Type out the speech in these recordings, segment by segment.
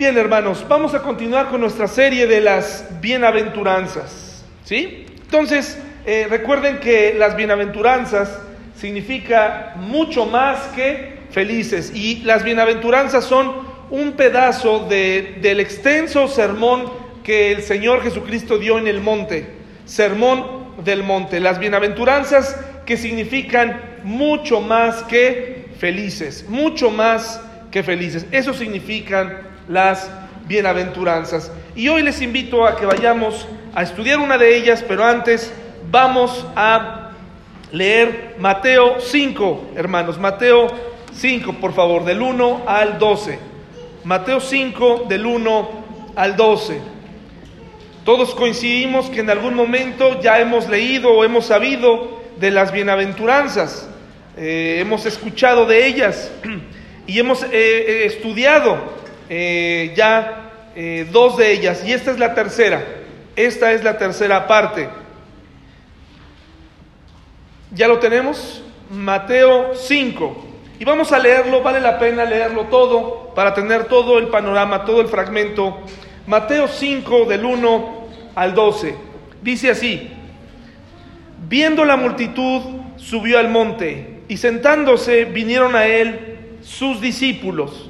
Bien, hermanos, vamos a continuar con nuestra serie de las bienaventuranzas. ¿Sí? Entonces, eh, recuerden que las bienaventuranzas significa mucho más que felices. Y las bienaventuranzas son un pedazo del extenso sermón que el Señor Jesucristo dio en el monte. Sermón del monte. Las bienaventuranzas que significan mucho más que felices. Mucho más que felices. Eso significan las bienaventuranzas. Y hoy les invito a que vayamos a estudiar una de ellas, pero antes vamos a leer Mateo 5, hermanos. Mateo 5, por favor, del 1 al 12. Mateo 5, del 1 al 12. Todos coincidimos que en algún momento ya hemos leído o hemos sabido de las bienaventuranzas, eh, hemos escuchado de ellas y hemos eh, eh, ya dos de ellas y esta es la tercera, esta es la tercera parte. ¿Ya lo tenemos? Mateo 5. Y vamos a leerlo, vale la pena leerlo todo para tener todo el panorama, todo el fragmento. Mateo 5 del 1 al 12. Dice así, viendo la multitud, subió al monte y sentándose vinieron a él sus discípulos.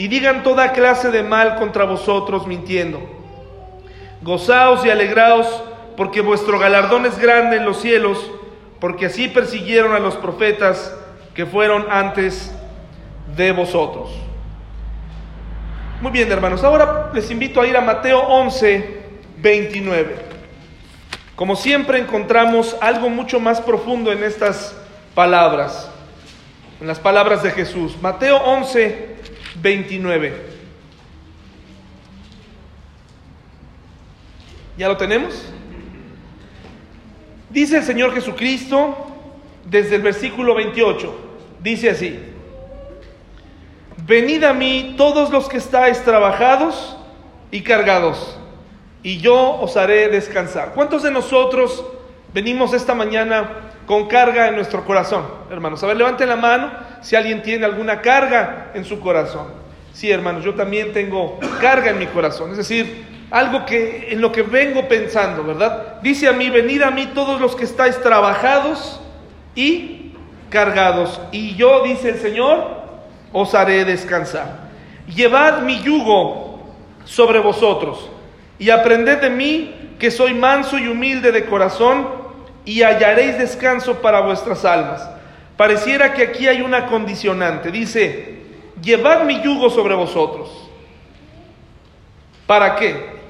y digan toda clase de mal contra vosotros mintiendo. Gozaos y alegraos, porque vuestro galardón es grande en los cielos, porque así persiguieron a los profetas que fueron antes de vosotros. Muy bien, hermanos, ahora les invito a ir a Mateo 11, 29. Como siempre encontramos algo mucho más profundo en estas palabras, en las palabras de Jesús. Mateo 11, 29. ¿Ya lo tenemos? Dice el Señor Jesucristo, desde el versículo 28. Dice así, venid a mí todos los que estáis trabajados y cargados, y yo os haré descansar. ¿Cuántos de nosotros venimos esta mañana con carga en nuestro corazón, hermanos? A ver, levanten la mano si alguien tiene alguna carga en su corazón. Sí, hermanos, yo también tengo carga en mi corazón, es decir, algo que en lo que vengo pensando, ¿verdad? Dice a mí, venid a mí todos los que estáis trabajados y cargados. Y yo, dice el Señor, os haré descansar. Llevad mi yugo sobre vosotros y aprended de mí que soy manso y humilde de corazón y hallaréis descanso para vuestras almas. Pareciera que aquí hay una condicionante. Dice, llevad mi yugo sobre vosotros. ¿Para qué?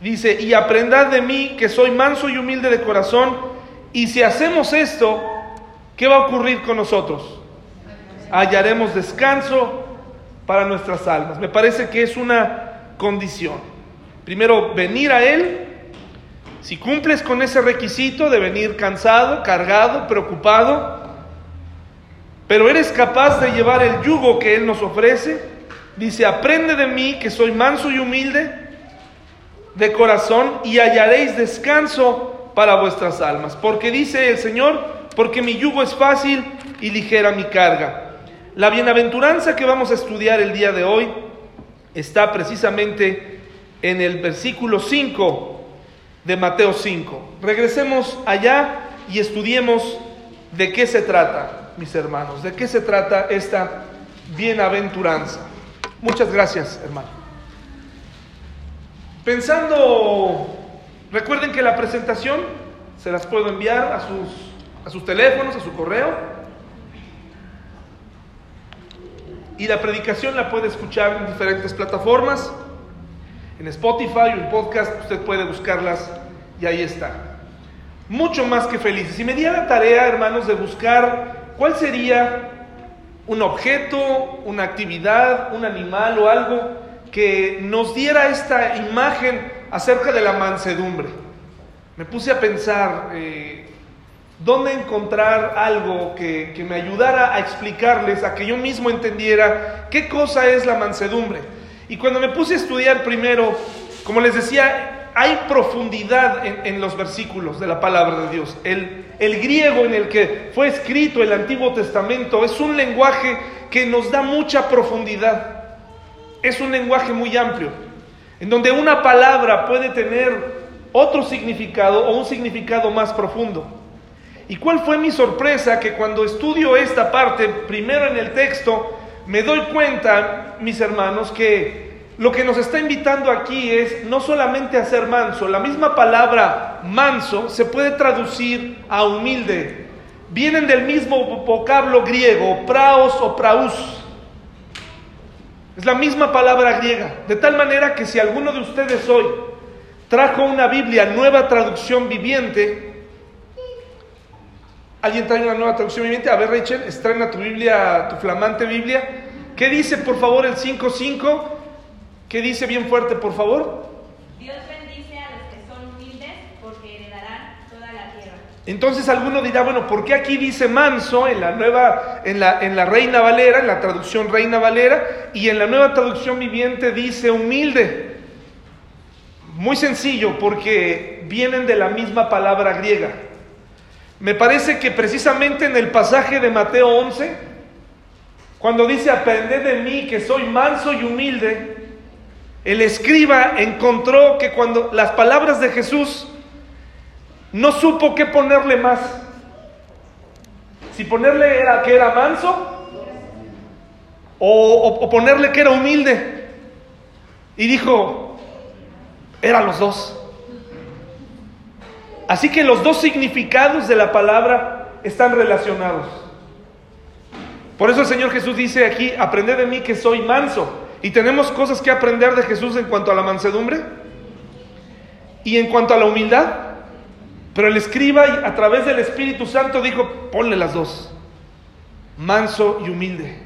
Dice, y aprendad de mí que soy manso y humilde de corazón. Y si hacemos esto, ¿qué va a ocurrir con nosotros? Hallaremos descanso para nuestras almas. Me parece que es una condición. Primero, venir a Él. Si cumples con ese requisito de venir cansado, cargado, preocupado, pero eres capaz de llevar el yugo que Él nos ofrece, dice, aprende de mí que soy manso y humilde de corazón y hallaréis descanso para vuestras almas. Porque dice el Señor, porque mi yugo es fácil y ligera mi carga. La bienaventuranza que vamos a estudiar el día de hoy está precisamente en el versículo 5 de Mateo 5. Regresemos allá y estudiemos de qué se trata, mis hermanos, de qué se trata esta bienaventuranza. Muchas gracias, hermano. Pensando, recuerden que la presentación se las puedo enviar a sus, a sus teléfonos, a su correo. Y la predicación la puede escuchar en diferentes plataformas. En Spotify o en podcast usted puede buscarlas y ahí está. Mucho más que felices. Y me di a la tarea, hermanos, de buscar cuál sería un objeto, una actividad, un animal o algo que nos diera esta imagen acerca de la mansedumbre. Me puse a pensar eh, dónde encontrar algo que, que me ayudara a explicarles, a que yo mismo entendiera qué cosa es la mansedumbre. Y cuando me puse a estudiar primero, como les decía, hay profundidad en, los versículos de la palabra de Dios. El, el, griego en el que fue escrito el Antiguo Testamento es un lenguaje que nos da mucha profundidad es un lenguaje muy amplio, en donde una palabra puede tener otro significado o un significado más profundo. ¿Y cuál fue mi sorpresa? Que cuando estudio esta parte, primero en el texto, me doy cuenta, mis hermanos, que lo que nos está invitando aquí es no solamente a ser manso, la misma palabra manso se puede traducir a humilde. Vienen del mismo vocablo griego, praos o praus, es la misma palabra griega. De tal manera que si alguno de ustedes hoy trajo una Biblia, nueva traducción viviente, ¿alguien trae una nueva traducción viviente? A ver, Rachel, estrena tu Biblia, tu flamante Biblia. ¿Qué dice, por favor, el 5.5? ¿Qué dice bien fuerte, por favor? Entonces alguno dirá, bueno, ¿por qué aquí dice manso en la nueva, en la, en la Reina Valera, en la traducción Reina Valera, y en la nueva traducción viviente dice humilde? Muy sencillo, porque vienen de la misma palabra griega. Me parece que precisamente en el pasaje de Mateo 11, cuando dice, aprended de mí que soy manso y humilde, el escriba encontró que cuando las palabras de Jesús no supo qué ponerle más. Si ponerle era que era manso o, ponerle que era humilde. Y dijo, eran los dos. Así que los dos significados de la palabra están relacionados. Por eso el Señor Jesús dice aquí, aprended de mí que soy manso. Y tenemos cosas que aprender de Jesús en cuanto a la mansedumbre y en cuanto a la humildad. Pero el escriba a través del Espíritu Santo dijo, ponle las dos, manso y humilde,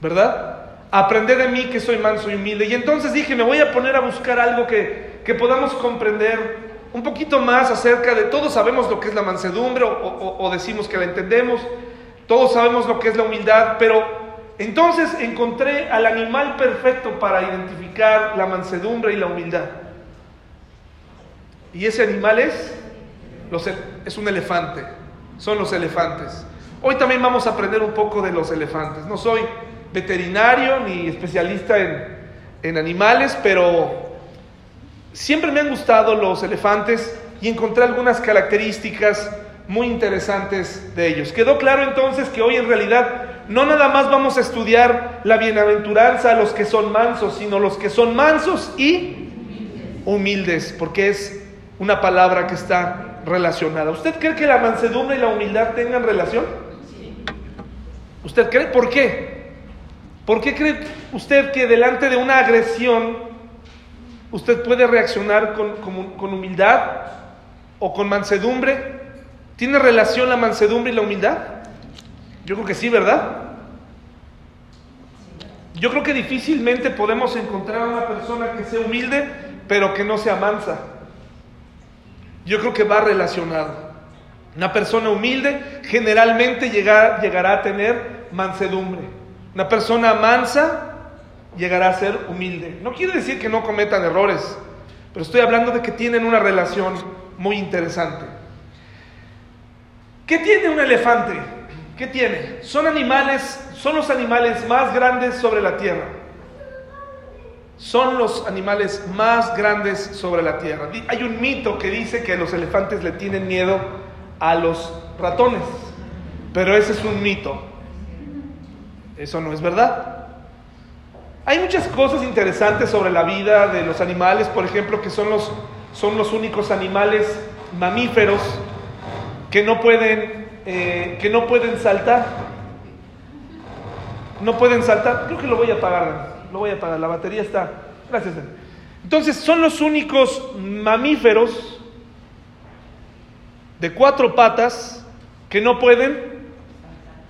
¿verdad? Aprende de mí que soy manso y humilde. Y entonces dije, me voy a poner a buscar algo que, que podamos comprender un poquito más acerca de, todos sabemos lo que es la mansedumbre o, decimos que la entendemos, todos sabemos lo que es la humildad, pero entonces encontré al animal perfecto para identificar la mansedumbre y la humildad. Y ese animal es es un elefante, son los elefantes. Hoy también vamos a aprender un poco de los elefantes. No soy veterinario ni especialista en, en animales, pero siempre me han gustado los elefantes y encontré algunas características muy interesantes de ellos. Quedó claro entonces que hoy en realidad no nada más vamos a estudiar la bienaventuranza a los que son mansos, sino los que son mansos y humildes, porque es una palabra que está relacionada. ¿Usted cree que la mansedumbre y la humildad tengan relación? ¿Usted cree? ¿Por qué? ¿Por qué cree usted que delante de una agresión usted puede reaccionar con, con humildad o con mansedumbre? ¿Tiene relación la mansedumbre y la humildad? Yo creo que sí, ¿verdad? Yo creo que difícilmente podemos encontrar a una persona que sea humilde, pero que no sea mansa. Yo creo que va relacionado. Una persona humilde generalmente llegará a tener mansedumbre. Una persona mansa llegará a ser humilde. No quiere decir que no cometan errores, pero estoy hablando de que tienen una relación muy interesante. ¿Qué tiene un elefante? ¿Qué tiene? Son animales, son los animales más grandes sobre la tierra son los animales más grandes sobre la tierra. Hay un mito que dice que los elefantes le tienen miedo a los ratones, pero ese es un mito. Eso no es verdad. Hay muchas cosas interesantes sobre la vida de los animales, por ejemplo, que son los, son los únicos animales mamíferos que no pueden, eh, que no pueden saltar. No pueden saltar. Creo que lo voy a apagar, lo voy a apagar. La batería está. Gracias. Entonces, son los únicos mamíferos de cuatro patas que no pueden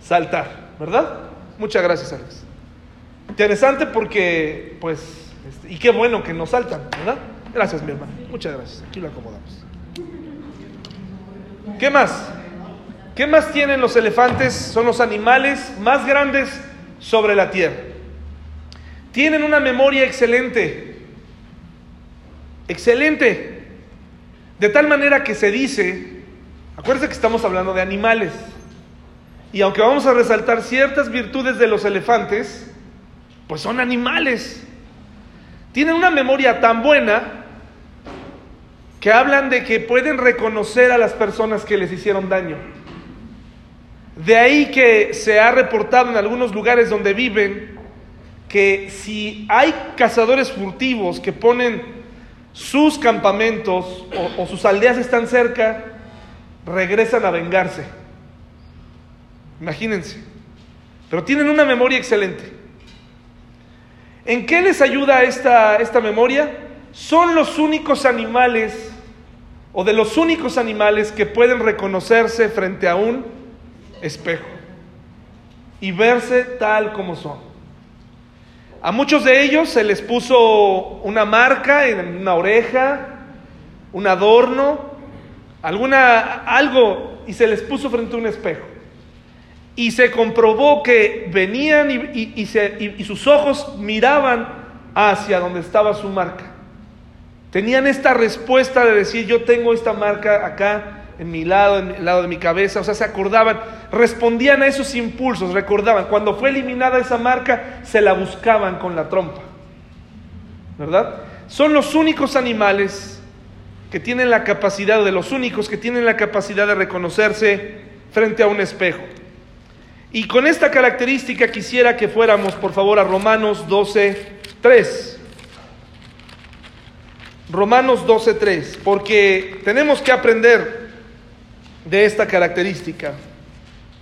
saltar, ¿verdad? Muchas gracias, Alex. Interesante porque, pues, este, y qué bueno que no saltan, ¿verdad? Gracias, mi hermano. Muchas gracias. Aquí lo acomodamos. ¿Qué más? ¿Qué más tienen los elefantes? Son los animales más grandes sobre la tierra. Tienen una memoria excelente. Excelente. De tal manera que se dice, acuérdense que estamos hablando de animales. Y aunque vamos a resaltar ciertas virtudes de los elefantes, pues son animales. Tienen una memoria tan buena que hablan de que pueden reconocer a las personas que les hicieron daño. De ahí que se ha reportado en algunos lugares donde viven que si hay cazadores furtivos que ponen sus campamentos o, o sus aldeas están cerca, regresan a vengarse. Imagínense. Pero tienen una memoria excelente. ¿En qué les ayuda esta, esta memoria? Son los únicos animales o de los únicos animales que pueden reconocerse frente a un espejo y verse tal como son. A muchos de ellos se les puso una marca en una oreja, un adorno, alguna algo y se les puso frente a un espejo. Y se comprobó que venían y, y sus ojos miraban hacia donde estaba su marca. Tenían esta respuesta de decir, yo tengo esta marca acá en mi lado, en el lado de mi cabeza, o sea, se acordaban, respondían a esos impulsos, recordaban, cuando fue eliminada esa marca, se la buscaban con la trompa, ¿verdad? Son los únicos animales que tienen la capacidad, de los únicos que tienen la capacidad de reconocerse frente a un espejo. Y con esta característica quisiera que fuéramos, por favor, a Romanos 12, 3. Romanos 12.3, porque tenemos que aprender de esta característica,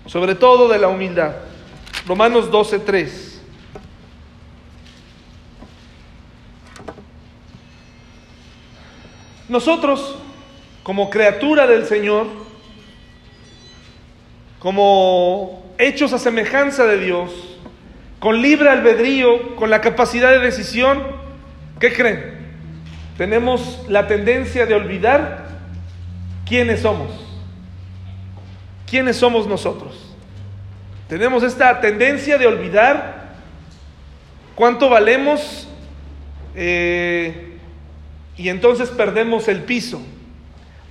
sobre todo de la humildad. Romanos 12.3. Nosotros, como criatura del Señor, como hechos a semejanza de Dios, con libre albedrío, con la capacidad de decisión, ¿qué creen? tenemos la tendencia de olvidar quiénes somos. ¿Quiénes somos nosotros? Tenemos esta tendencia de olvidar cuánto valemos eh, y entonces perdemos el piso.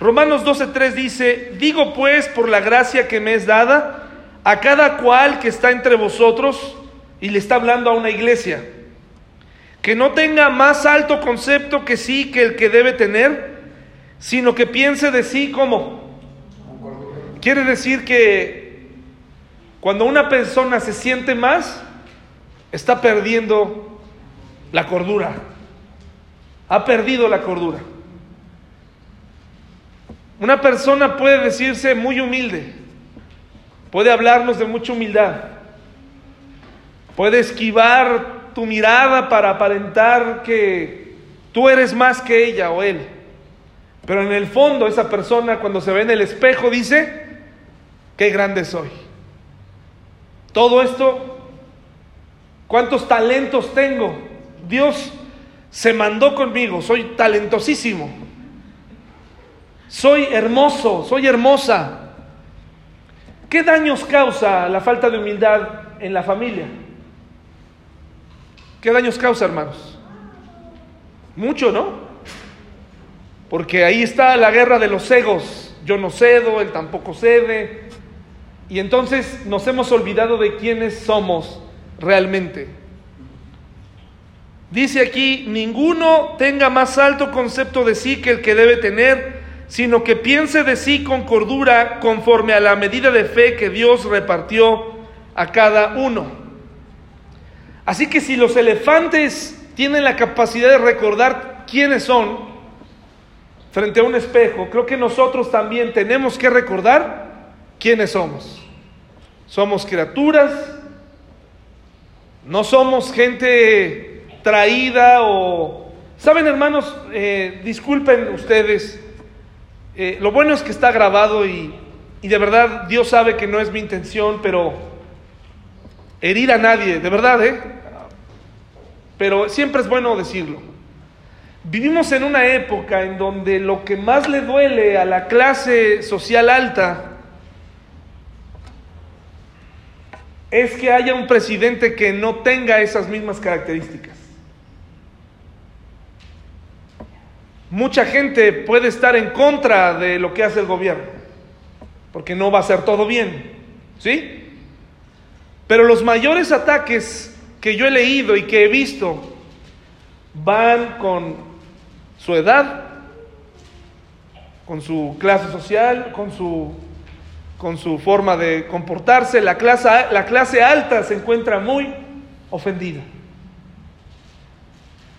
Romanos 12.3 dice, digo pues por la gracia que me es dada a cada cual que está entre vosotros, y le está hablando a una iglesia, que no tenga más alto concepto que sí que el que debe tener, sino que piense de sí como. Quiere decir que cuando una persona se siente más, está perdiendo la cordura. Ha perdido la cordura. Una persona puede decirse muy humilde, puede hablarnos de mucha humildad, puede esquivar tu mirada para aparentar que tú eres más que ella o él. Pero en el fondo esa persona cuando se ve en el espejo dice, qué grande soy. Todo esto, ¿cuántos talentos tengo? Dios se mandó conmigo, soy talentosísimo. Soy hermoso, soy hermosa. ¿Qué daños causa la falta de humildad en la familia? ¿Qué daños causa, hermanos? Mucho, ¿no? Porque ahí está la guerra de los egos. Yo no cedo, él tampoco cede. Y entonces nos hemos olvidado de quiénes somos realmente. Dice aquí, ninguno tenga más alto concepto de sí que el que debe tener, sino que piense de sí con cordura conforme a la medida de fe que Dios repartió a cada uno. Así que si los elefantes tienen la capacidad de recordar quiénes son frente a un espejo, creo que nosotros también tenemos que recordar quiénes somos. Somos criaturas, no somos gente traída o... Saben hermanos, eh, disculpen ustedes, eh, lo bueno es que está grabado y, y de verdad Dios sabe que no es mi intención, pero herir a nadie, de verdad, ¿eh? Pero siempre es bueno decirlo. Vivimos en una época en donde lo que más le duele a la clase social alta es que haya un presidente que no tenga esas mismas características. Mucha gente puede estar en contra de lo que hace el gobierno, porque no va a ser todo bien, ¿sí? Pero los mayores ataques que yo he leído y que he visto van con su edad, con su clase social, con su, con su forma de comportarse. La clase, la clase alta se encuentra muy ofendida.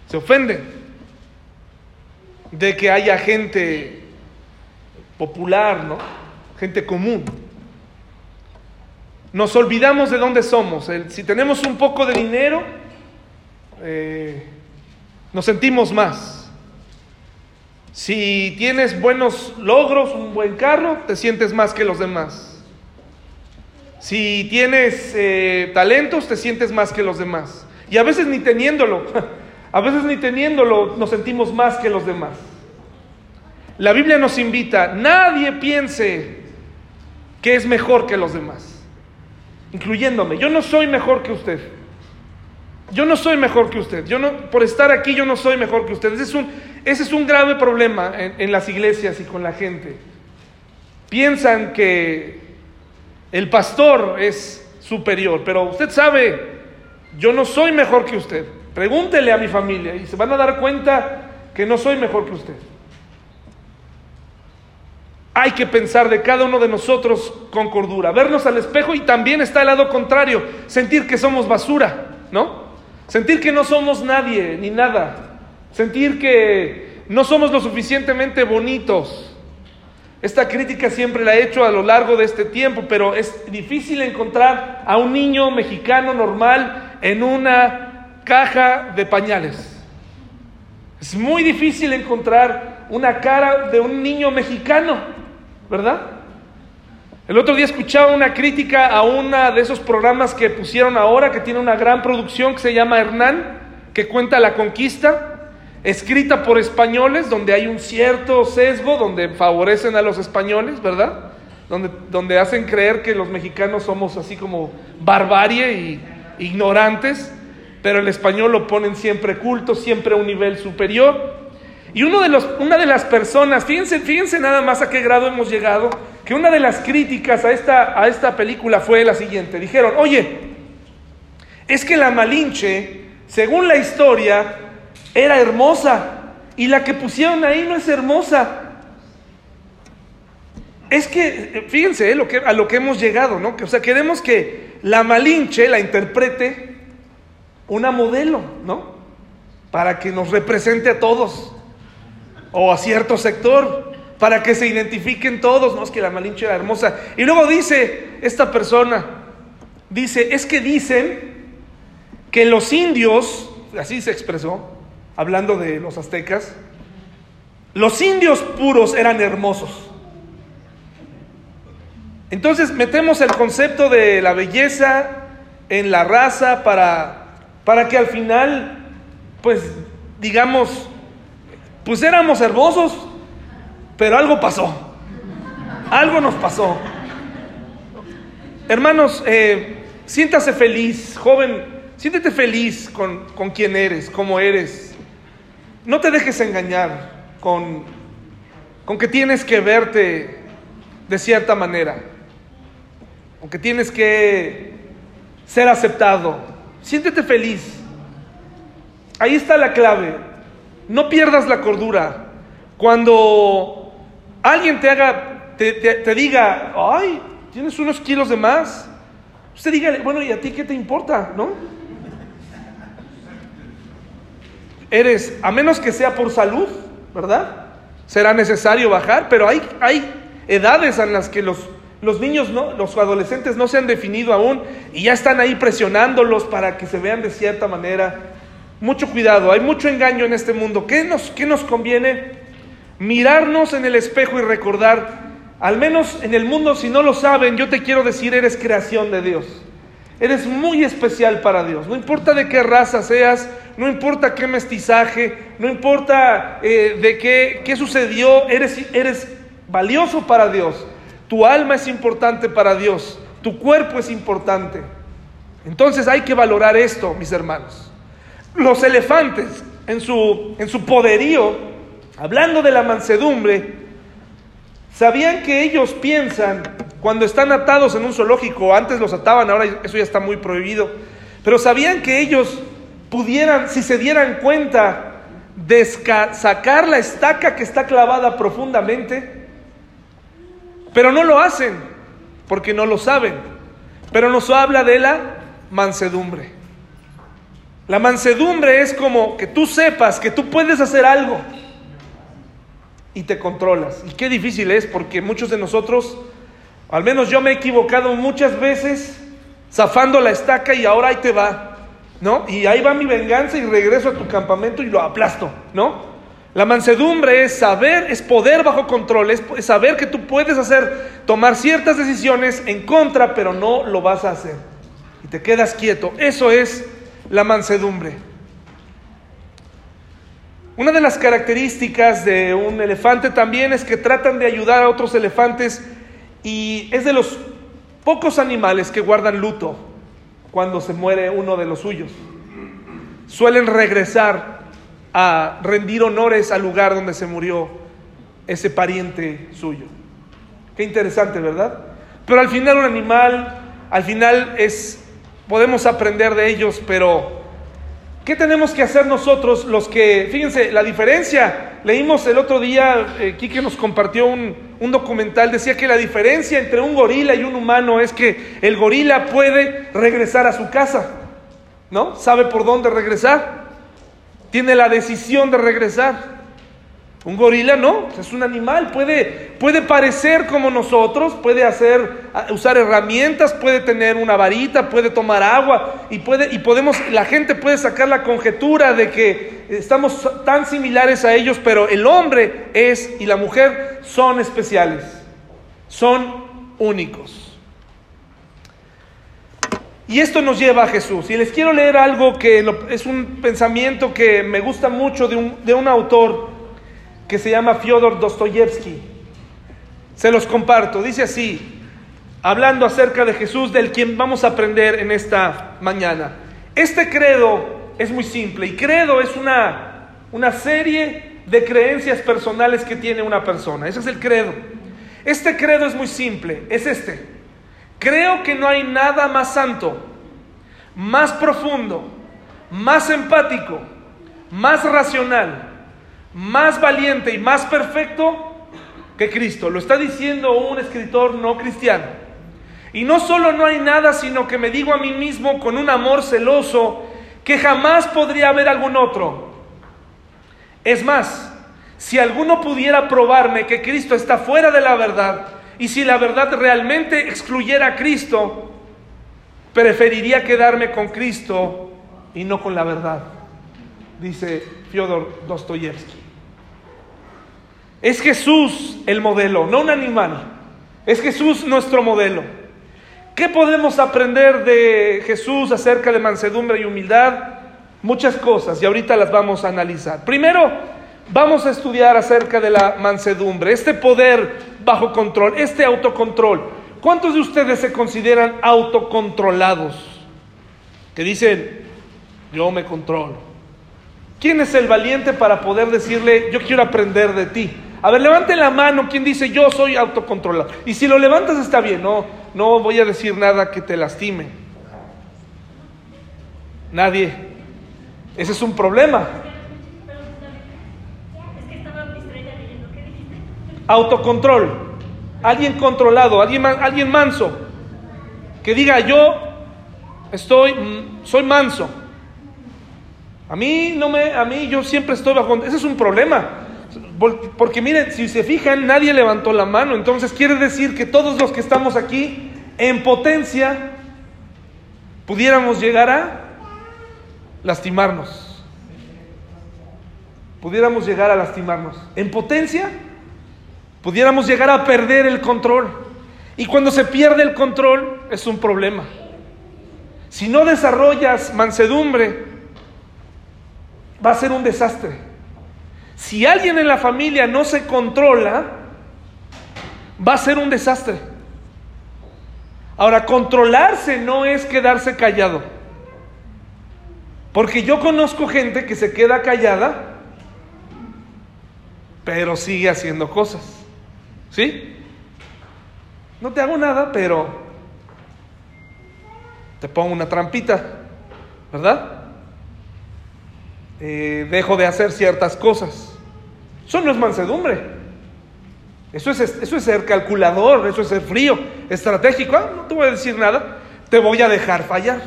Se ofenden de que haya gente popular, ¿no? Gente común. Nos olvidamos de dónde somos. si tenemos un poco de dinero, eh, nos sentimos más. Si tienes buenos logros, un buen carro, te sientes más que los demás. Si tienes eh, talentos, te sientes más que los demás. Y a veces ni teniéndolo. A veces ni teniéndolo nos sentimos más que los demás. La Biblia nos invita, nadie piense que es mejor que los demás, incluyéndome. Yo no soy mejor que usted. Yo no soy mejor que usted. Yo no, por estar aquí yo no soy mejor que usted. Ese es un, grave problema en las iglesias y con la gente. Piensan que el pastor es superior, pero usted sabe, yo no soy mejor que usted. Pregúntele a mi familia y se van a dar cuenta que no soy mejor que usted. Hay que pensar de cada uno de nosotros con cordura, vernos al espejo y también está el lado contrario, sentir que somos basura, ¿no? Sentir que no somos nadie ni nada, sentir que no somos lo suficientemente bonitos. Esta crítica siempre la he hecho a lo largo de este tiempo, pero es difícil encontrar a un niño mexicano normal en una caja de pañales. Es muy difícil encontrar una cara de un niño mexicano, ¿verdad? El otro día escuchaba una crítica a uno de esos programas que pusieron ahora, que tiene una gran producción que se llama Hernán, que cuenta la conquista, escrita por españoles, donde hay un cierto sesgo, donde favorecen a los españoles, ¿verdad? Donde, donde hacen creer que los mexicanos somos así como barbarie y ignorantes pero el español lo ponen siempre culto, siempre a un nivel superior. Y uno de los, una de las personas, fíjense, fíjense nada más a qué grado hemos llegado, que una de las críticas a esta, a esta película fue la siguiente. Dijeron, oye, es que la Malinche, según la historia, era hermosa y la que pusieron ahí no es hermosa. Es que, fíjense eh, a lo que hemos llegado, ¿no? O sea, queremos que la Malinche la interprete una modelo, ¿no? Para que nos represente a todos o a cierto sector, para que se identifiquen todos, no es que la Malinche era hermosa. Y luego dice esta persona, dice, es que dicen que los indios, así se expresó, hablando de los aztecas, los indios puros eran hermosos. Entonces metemos el concepto de la belleza en la raza para para que al final, pues, digamos, pues éramos hermosos, pero algo pasó. Algo nos pasó. Hermanos, eh, siéntase feliz, joven, siéntete feliz con, con quien eres, como eres. No te dejes engañar con, con que tienes que verte de cierta manera, con que tienes que ser aceptado, Siéntete feliz. Ahí está la clave. No pierdas la cordura. Cuando alguien te haga, te, diga, ay, tienes unos kilos de más, usted diga, bueno, ¿y a ti qué te importa? ¿No? eres, a menos que sea por salud, ¿verdad? Será necesario bajar, pero hay, hay edades en las que los, los niños, no, los adolescentes no se han definido aún y ya están ahí presionándolos para que se vean de cierta manera. Mucho cuidado, hay mucho engaño en este mundo. ¿Qué nos, qué nos conviene? Mirarnos en el espejo y recordar, al menos en el mundo, si no lo saben, yo te quiero decir, eres creación de Dios. Eres muy especial para Dios. No importa de qué raza seas, no importa qué mestizaje, no importa eh, de qué, qué sucedió, eres, eres valioso para Dios. Tu alma es importante para Dios. Tu cuerpo es importante. Entonces hay que valorar esto, mis hermanos. Los elefantes, en su, en su poderío, hablando de la mansedumbre, sabían que ellos piensan cuando están atados en un zoológico, antes los ataban, ahora eso ya está muy prohibido, pero sabían que ellos pudieran, si se dieran cuenta, de sacar la estaca que está clavada profundamente, pero no lo hacen porque no lo saben. Pero nos habla de la mansedumbre. La mansedumbre es como que tú sepas que tú puedes hacer algo y te controlas. Y qué difícil es porque muchos de nosotros, al menos yo me he equivocado muchas veces zafando la estaca y ahora ahí te va. ¿No? Y ahí va mi venganza y regreso a tu campamento y lo aplasto, ¿no? La mansedumbre es saber, es poder bajo control, es saber que tú puedes hacer, tomar ciertas decisiones en contra, pero no lo vas a hacer. Y te quedas quieto. Eso es la mansedumbre. Una de las características de un elefante también es que tratan de ayudar a otros elefantes y es de los pocos animales que guardan luto cuando se muere uno de los suyos. Suelen regresar a rendir honores al lugar donde se murió ese pariente suyo. Qué interesante, ¿verdad? Pero al final un animal, al final es, podemos aprender de ellos, pero ¿qué tenemos que hacer nosotros los que, fíjense, la diferencia, leímos el otro día, eh, Quique nos compartió un, un documental, decía que la diferencia entre un gorila y un humano es que el gorila puede regresar a su casa, ¿no? Sabe por dónde regresar tiene la decisión de regresar. Un gorila no, es un animal, puede, puede parecer como nosotros, puede hacer, usar herramientas, puede tener una varita, puede tomar agua y, puede, y podemos, la gente puede sacar la conjetura de que estamos tan similares a ellos, pero el hombre es y la mujer son especiales, son únicos. Y esto nos lleva a Jesús. Y les quiero leer algo que es un pensamiento que me gusta mucho de un, de un autor que se llama Fyodor Dostoyevsky. Se los comparto. Dice así, hablando acerca de Jesús, del quien vamos a aprender en esta mañana. Este credo es muy simple y credo es una, una serie de creencias personales que tiene una persona. Ese es el credo. Este credo es muy simple, es este. Creo que no hay nada más santo, más profundo, más empático, más racional, más valiente y más perfecto que Cristo. Lo está diciendo un escritor no cristiano. Y no solo no hay nada, sino que me digo a mí mismo con un amor celoso que jamás podría haber algún otro. Es más, si alguno pudiera probarme que Cristo está fuera de la verdad, y si la verdad realmente excluyera a Cristo, preferiría quedarme con Cristo y no con la verdad, dice Fyodor Dostoyevsky. Es Jesús el modelo, no un animal. Es Jesús nuestro modelo. ¿Qué podemos aprender de Jesús acerca de mansedumbre y humildad? Muchas cosas y ahorita las vamos a analizar. Primero, vamos a estudiar acerca de la mansedumbre, este poder bajo control, este autocontrol. ¿Cuántos de ustedes se consideran autocontrolados? Que dicen, yo me controlo. ¿Quién es el valiente para poder decirle, yo quiero aprender de ti? A ver, levante la mano quien dice, yo soy autocontrolado. Y si lo levantas está bien, no, no voy a decir nada que te lastime. Nadie. Ese es un problema. Autocontrol. Alguien controlado, alguien, alguien manso. Que diga, yo estoy, mm, soy manso. A mí no me, a mí yo siempre estoy bajo, ese es un problema. Porque miren, si se fijan, nadie levantó la mano. Entonces quiere decir que todos los que estamos aquí en potencia pudiéramos llegar a lastimarnos. Pudiéramos llegar a lastimarnos. En potencia pudiéramos llegar a perder el control. Y cuando se pierde el control es un problema. Si no desarrollas mansedumbre, va a ser un desastre. Si alguien en la familia no se controla, va a ser un desastre. Ahora, controlarse no es quedarse callado. Porque yo conozco gente que se queda callada, pero sigue haciendo cosas. ¿Sí? No te hago nada, pero te pongo una trampita, ¿verdad? Eh, dejo de hacer ciertas cosas. Eso no es mansedumbre. Eso es, eso es ser calculador, eso es ser frío, estratégico. Ah, no te voy a decir nada, te voy a dejar fallar.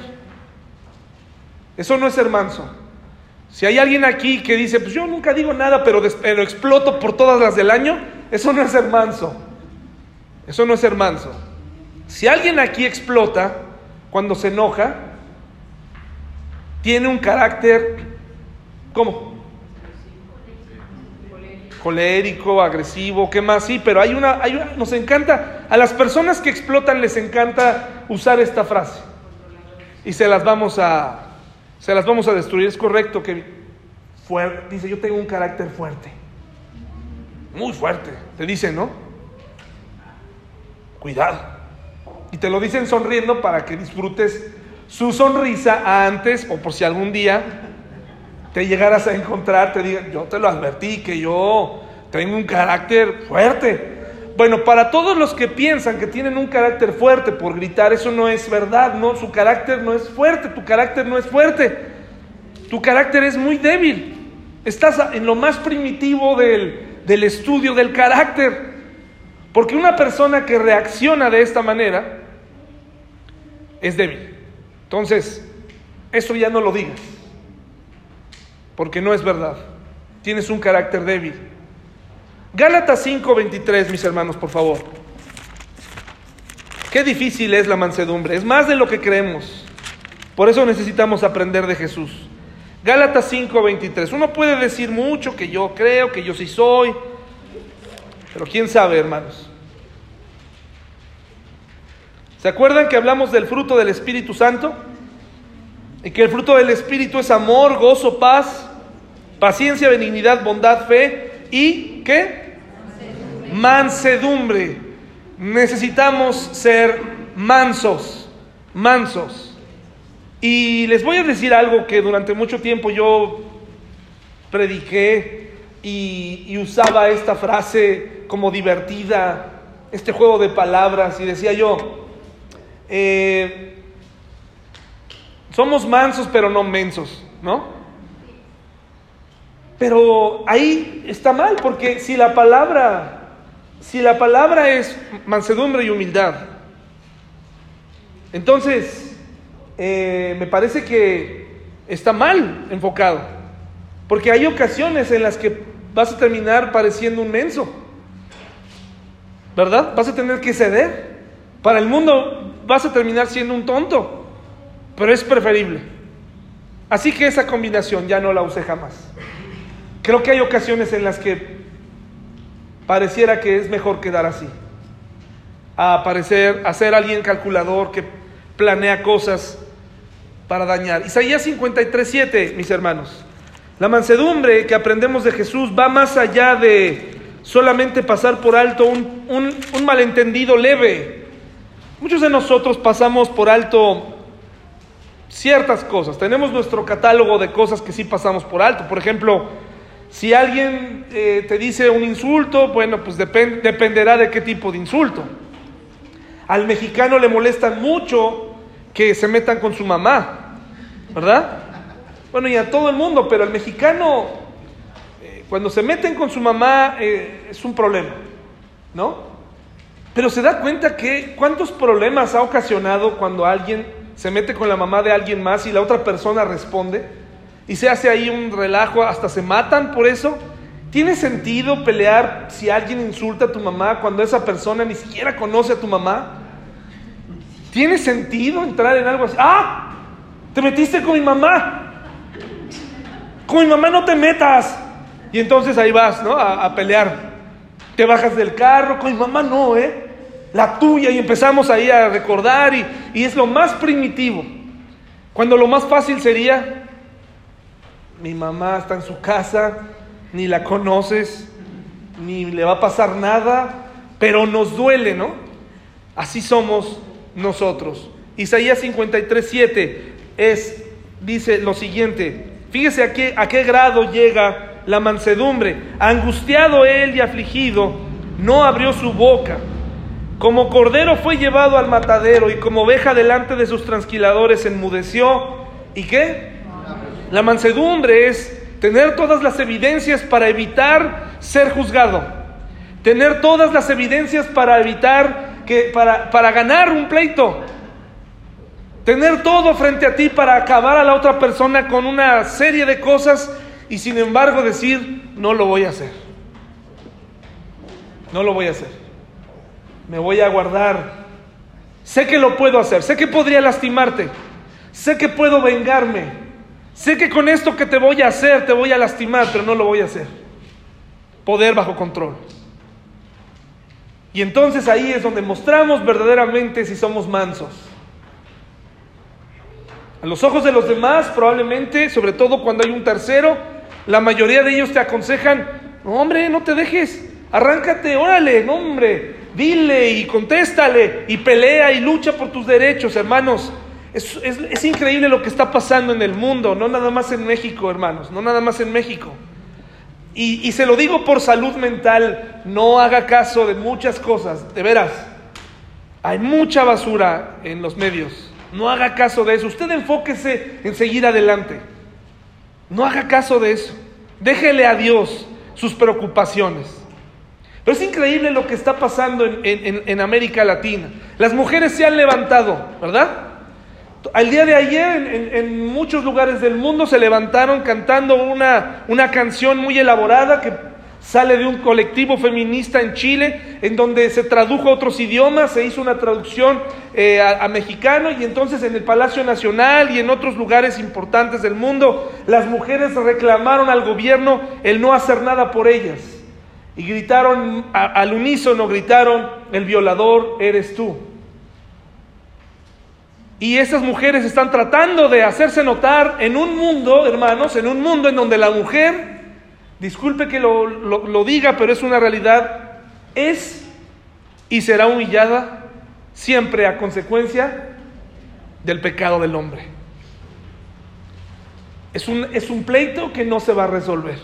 Eso no es ser manso. Si hay alguien aquí que dice, pues yo nunca digo nada, pero, pero exploto por todas las del año, eso no es ser manso. Eso no es ser manso. Si alguien aquí explota cuando se enoja, tiene un carácter ¿Cómo? Colérico, agresivo, ¿qué más? Sí, pero hay una, hay una, nos encanta, a las personas que explotan les encanta usar esta frase. Y se las vamos a, se las vamos a destruir. Es correcto que dice, yo tengo un carácter fuerte. Muy fuerte, te dicen, ¿no? Cuidado. Y te lo dicen sonriendo para que disfrutes su sonrisa antes o por si algún día te llegaras a encontrar, te digan, yo te lo advertí, que yo tengo un carácter fuerte. Bueno, para todos los que piensan que tienen un carácter fuerte por gritar, eso no es verdad, no, su carácter no es fuerte, tu carácter no es fuerte, tu carácter es muy débil. Estás en lo más primitivo del, del estudio del carácter. Porque una persona que reacciona de esta manera es débil. Entonces, eso ya no lo digas porque no es verdad. Tienes un carácter débil. Gálatas 5:23, mis hermanos, por favor. Qué difícil es la mansedumbre, es más de lo que creemos. Por eso necesitamos aprender de Jesús. Gálatas 5:23. Uno puede decir mucho que yo creo, que yo sí soy, pero quién sabe, hermanos. ¿Se acuerdan que hablamos del fruto del Espíritu Santo? Y que el fruto del Espíritu es amor, gozo, paz, paciencia, benignidad, bondad, fe y ¿qué? Mansedumbre. Necesitamos ser mansos, mansos. Y les voy a decir algo que durante mucho tiempo yo prediqué y, usaba esta frase como divertida, este juego de palabras, y decía yo, eh, somos mansos pero no mensos, ¿no? Pero ahí está mal, porque si la palabra, si la palabra es mansedumbre y humildad, entonces eh, me parece que está mal enfocado, porque hay ocasiones en las que vas a terminar pareciendo un menso, ¿verdad? Vas a tener que ceder. Para el mundo vas a terminar siendo un tonto pero es preferible. Así que esa combinación ya no la usé jamás. Creo que hay ocasiones en las que pareciera que es mejor quedar así. A parecer, a ser alguien calculador que planea cosas para dañar. Isaías 53, mis hermanos. La mansedumbre que aprendemos de Jesús va más allá de solamente pasar por alto un, un malentendido leve. Muchos de nosotros pasamos por alto ciertas cosas. Tenemos nuestro catálogo de cosas que sí pasamos por alto. Por ejemplo, si alguien eh, te dice un insulto, bueno, pues dependerá de qué tipo de insulto. Al mexicano le molesta mucho que se metan con su mamá, ¿verdad? Bueno, y a todo el mundo, pero al mexicano, eh, cuando se meten con su mamá, eh, es un problema, ¿no? Pero se da cuenta que cuántos problemas ha ocasionado cuando alguien se mete con la mamá de alguien más y la otra persona responde. y se hace ahí un relajo, hasta se matan por eso. ¿Tiene sentido pelear si alguien insulta a tu mamá cuando esa persona ni siquiera conoce a tu mamá? ¿Tiene sentido entrar en algo así? ¡Ah! Te metiste con mi mamá. Con mi mamá no te metas. Y entonces ahí vas, ¿no? A, a pelear. Te bajas del carro. Con mi mamá no, ¿eh? La tuya. Y empezamos ahí a recordar. Y, y es lo más primitivo. Cuando lo más fácil sería, mi mamá está en su casa, ni la conoces, ni le va a pasar nada, pero nos duele, ¿no? Así somos nosotros. Isaías 53, 7 es, dice lo siguiente, fíjese a qué, a qué grado llega la mansedumbre. Angustiado él y afligido, no abrió su boca. Como cordero fue llevado al matadero y como oveja delante de sus transquiladores enmudeció. ¿Y qué? La mansedumbre es tener todas las evidencias para evitar ser juzgado. Tener todas las evidencias para evitar que para, para ganar un pleito. Tener todo frente a ti para acabar a la otra persona con una serie de cosas y sin embargo decir, no lo voy a hacer. No lo voy a hacer. Me voy a guardar. Sé que lo puedo hacer. Sé que podría lastimarte. Sé que puedo vengarme. Sé que con esto que te voy a hacer te voy a lastimar, pero no lo voy a hacer. Poder bajo control. Y entonces ahí es donde mostramos verdaderamente si somos mansos. A los ojos de los demás, probablemente, sobre todo cuando hay un tercero, la mayoría de ellos te aconsejan, hombre, no te dejes, arráncate, órale, hombre, dile y contéstale y pelea y lucha por tus derechos, hermanos. Es, es, es, increíble lo que está pasando en el mundo, no nada más en México, hermanos, no nada más en México. Y, se lo digo por salud mental, no haga caso de muchas cosas, de veras. Hay mucha basura en los medios. No haga caso de eso. Usted enfóquese en seguir adelante. No haga caso de eso. Déjele a Dios sus preocupaciones. Pero es increíble lo que está pasando en, América Latina. Las mujeres se han levantado, ¿verdad? Al día de ayer en, muchos lugares del mundo se levantaron cantando una, una canción muy elaborada que sale de un colectivo feminista en Chile, en donde se tradujo a otros idiomas, se hizo una traducción eh, a, mexicano y entonces en el Palacio Nacional y en otros lugares importantes del mundo, las mujeres reclamaron al gobierno el no hacer nada por ellas. Y gritaron, al unísono gritaron, el violador eres tú. Y esas mujeres están tratando de hacerse notar en un mundo, hermanos, en un mundo en donde la mujer disculpe que lo, lo, diga, pero es una realidad, es y será humillada siempre a consecuencia del pecado del hombre. Es un, es un pleito que no se va a resolver.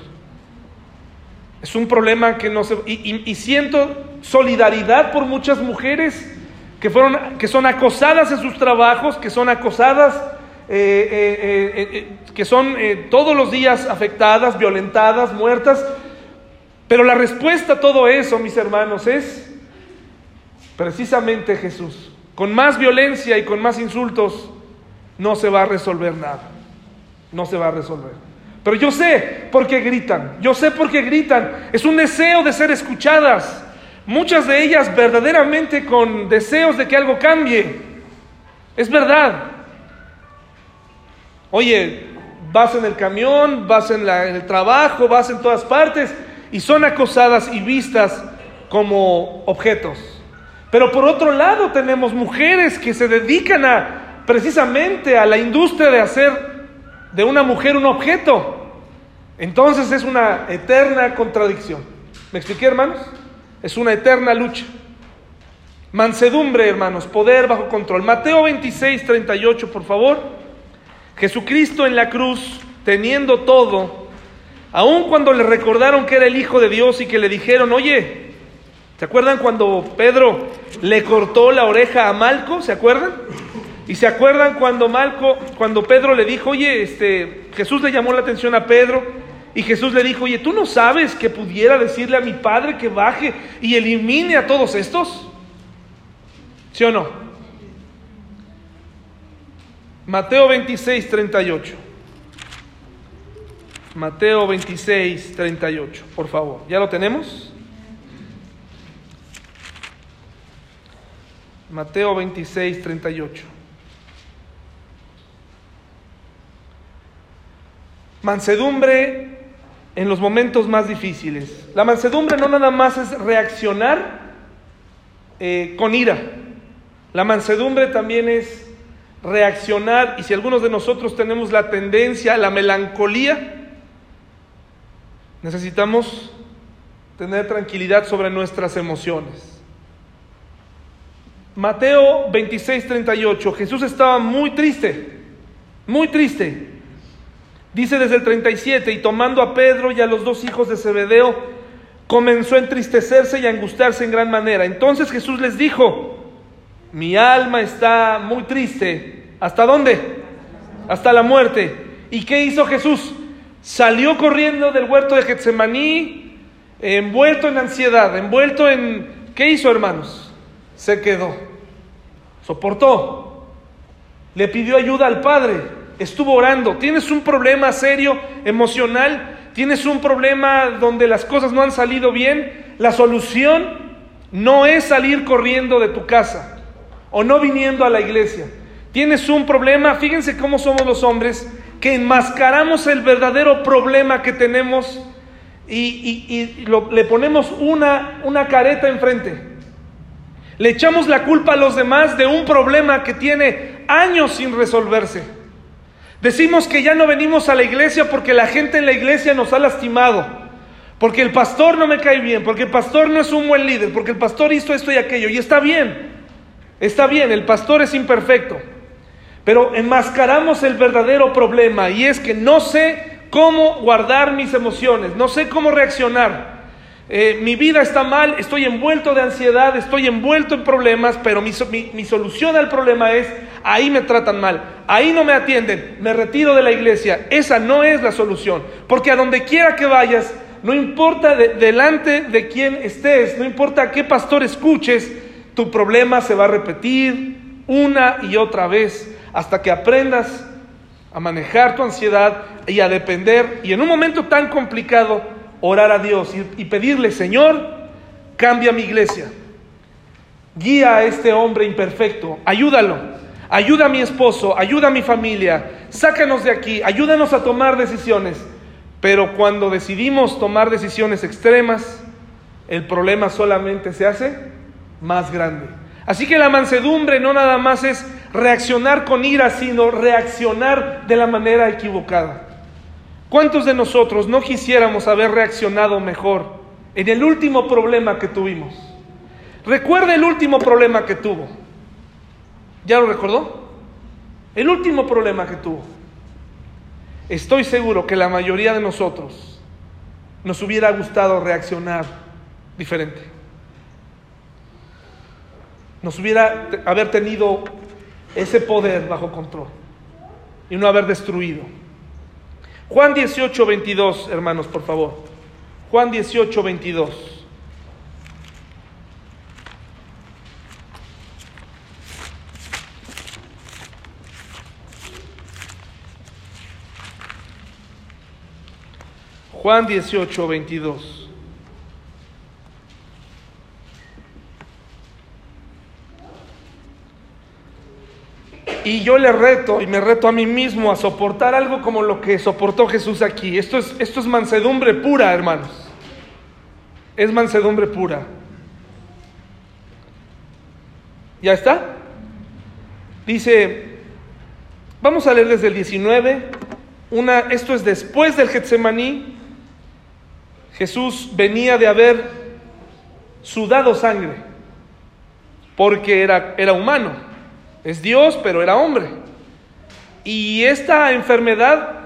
Es un problema que no se... Y, y siento solidaridad por muchas mujeres que, fueron, que son acosadas en sus trabajos, que son acosadas eh, eh, eh, que son todos los días afectadas, violentadas, muertas. Pero la respuesta a todo eso, mis hermanos, es precisamente Jesús. Con más violencia y con más insultos no se va a resolver nada. No se va a resolver. Pero yo sé por qué gritan. Yo sé por qué gritan. Es un deseo de ser escuchadas. Muchas de ellas verdaderamente con deseos de que algo cambie. Es verdad. Oye, vas en el camión, vas en, el trabajo, vas en todas partes y son acosadas y vistas como objetos. Pero por otro lado tenemos mujeres que se dedican a precisamente a la industria de hacer de una mujer un objeto. Entonces es una eterna contradicción. ¿Me expliqué, hermanos? Es una eterna lucha. Mansedumbre, hermanos, poder bajo control. Mateo 26, 38, por favor. Jesucristo en la cruz, teniendo todo, aun cuando le recordaron que era el Hijo de Dios y que le dijeron, oye, ¿se acuerdan cuando Pedro le cortó la oreja a Malco? ¿Se acuerdan? Y se acuerdan cuando Malco, cuando Pedro le dijo, oye, este, Jesús le llamó la atención a Pedro y Jesús le dijo, oye, ¿tú no sabes que pudiera decirle a mi Padre que baje y elimine a todos estos? ¿Sí o no? Mateo 26, 38. Mateo 26, 38, por favor. ¿Ya lo tenemos? Mateo 26, 38. Mansedumbre en los momentos más difíciles. La mansedumbre no nada más es reaccionar eh, con ira. La mansedumbre también es reaccionar y si algunos de nosotros tenemos la tendencia la melancolía, necesitamos tener tranquilidad sobre nuestras emociones. Mateo 26, 38, Jesús estaba muy triste, muy triste. Dice desde el 37, y tomando a Pedro y a los dos hijos de Zebedeo, comenzó a entristecerse y a angustiarse en gran manera. Entonces Jesús les dijo, mi alma está muy triste. ¿Hasta dónde? Hasta la muerte. ¿Y qué hizo Jesús? Salió corriendo del huerto de Getsemaní, envuelto en ansiedad, envuelto en... ¿Qué hizo, hermanos? Se quedó. Soportó. Le pidió ayuda al Padre estuvo orando. Tienes un problema serio, emocional, tienes un problema donde las cosas no han salido bien. La solución no es salir corriendo de tu casa o no viniendo a la iglesia. Tienes un problema, fíjense cómo somos los hombres, que enmascaramos el verdadero problema que tenemos y, le ponemos una, una careta enfrente. Le echamos la culpa a los demás de un problema que tiene años sin resolverse. Decimos que ya no venimos a la iglesia porque la gente en la iglesia nos ha lastimado, porque el pastor no me cae bien, porque el pastor no es un buen líder, porque el pastor hizo esto y aquello. Y está bien, está bien, el pastor es imperfecto. Pero enmascaramos el verdadero problema y es que no sé cómo guardar mis emociones, no sé cómo reaccionar. Eh, mi vida está mal, estoy envuelto de ansiedad, estoy envuelto en problemas, pero mi, mi, solución al problema es, ahí me tratan mal, ahí no me atienden, me retiro de la iglesia. Esa no es la solución, porque a donde quiera que vayas, no importa delante de quién estés, no importa qué pastor escuches, tu problema se va a repetir una y otra vez hasta que aprendas a manejar tu ansiedad y a depender. Y en un momento tan complicado, orar a Dios y, pedirle, Señor, cambia mi iglesia. Guía a este hombre imperfecto, ayúdalo, ayuda a mi esposo, ayuda a mi familia, sácanos de aquí, ayúdanos a tomar decisiones. Pero cuando decidimos tomar decisiones extremas, el problema solamente se hace más grande. Así que la mansedumbre no nada más es reaccionar con ira, sino reaccionar de la manera equivocada. ¿Cuántos de nosotros no quisiéramos haber reaccionado mejor en el último problema que tuvimos? Recuerda el último problema que tuvo. ¿Ya lo recordó? El último problema que tuvo. Estoy seguro que la mayoría de nosotros nos hubiera gustado reaccionar diferente. Nos hubiera haber tenido ese poder bajo control y no haber destruido. Juan 18, 22, hermanos, por favor. Juan 18, 22. Juan 18, 22. Y yo le reto y me reto a mí mismo a soportar algo como lo que soportó Jesús aquí. Esto es, esto es mansedumbre pura, hermanos. Es mansedumbre pura. ¿Ya está? Dice, vamos a leer desde el 19. Una, esto es después del Getsemaní. Jesús venía de haber sudado sangre porque era, era humano. Es Dios, pero era hombre. Y esta enfermedad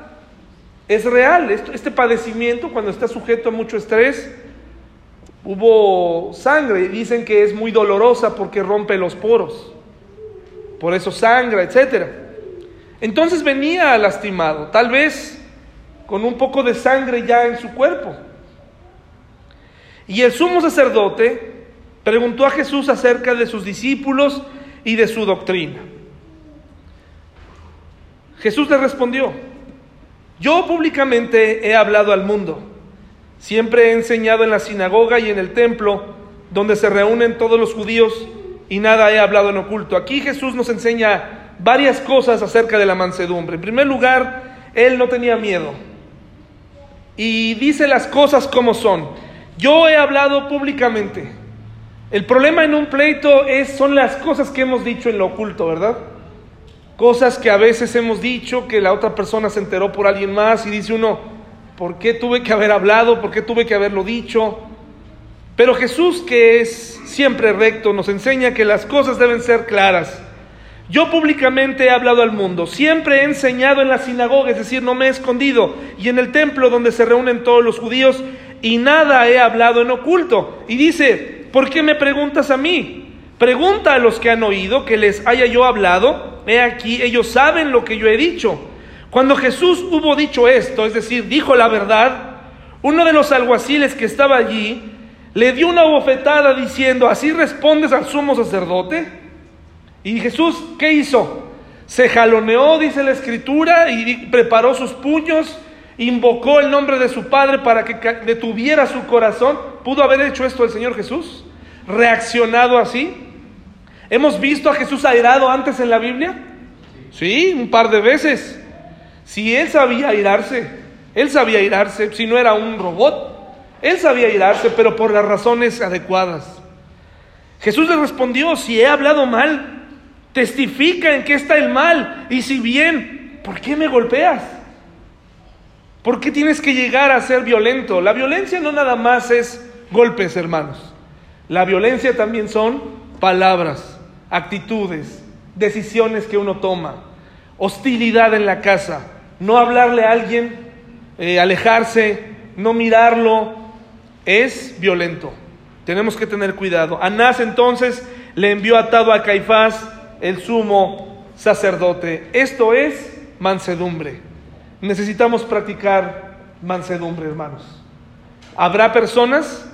es real. Este padecimiento, cuando está sujeto a mucho estrés, hubo sangre. Dicen que es muy dolorosa porque rompe los poros. Por eso sangra, etc. Entonces venía lastimado, tal vez con un poco de sangre ya en su cuerpo. Y el sumo sacerdote preguntó a Jesús acerca de sus discípulos y de su doctrina. Jesús le respondió, Yo públicamente he hablado al mundo. Siempre he enseñado en la sinagoga y en el templo, donde se reúnen todos los judíos, y nada he hablado en oculto. Aquí Jesús nos enseña varias cosas acerca de la mansedumbre. En primer lugar, Él no tenía miedo. Y dice las cosas como son. Yo he hablado públicamente. El problema en un pleito es, son las cosas que hemos dicho en lo oculto, ¿verdad? Cosas que a veces hemos dicho, que la otra persona se enteró por alguien más y dice uno, ¿por qué tuve que haber hablado? ¿Por qué tuve que haberlo dicho? Pero Jesús, que es siempre recto, nos enseña que las cosas deben ser claras. Yo públicamente he hablado al mundo, siempre he enseñado en la sinagoga, es decir, no me he escondido, y en el templo donde se reúnen todos los judíos, y nada he hablado en oculto. Y dice, ¿por qué me preguntas a mí? Pregunta a los que han oído que les haya yo hablado. He aquí, ellos saben lo que yo he dicho. Cuando Jesús hubo dicho esto, es decir, dijo la verdad, uno de los alguaciles que estaba allí le dio una bofetada diciendo, ¿así respondes al sumo sacerdote? Y Jesús, ¿qué hizo? Se jaloneó, dice la escritura, y preparó sus puños, invocó el nombre de su Padre para que detuviera su corazón. ¿Pudo haber hecho esto el Señor Jesús? ¿Reaccionado así? ¿Hemos visto a Jesús airado antes en la Biblia? Sí, un par de veces. Si él sabía airarse, él sabía airarse, si no era un robot, él sabía airarse, pero por las razones adecuadas. Jesús le respondió, si he hablado mal, testifica en qué está el mal, y si bien, ¿por qué me golpeas? ¿Por qué tienes que llegar a ser violento? La violencia no nada más es golpes, hermanos. La violencia también son palabras actitudes, decisiones que uno toma, hostilidad en la casa, no hablarle a alguien, eh, alejarse, no mirarlo, es violento. Tenemos que tener cuidado. Anás entonces le envió atado a Caifás, el sumo sacerdote. Esto es mansedumbre. Necesitamos practicar mansedumbre, hermanos. Habrá personas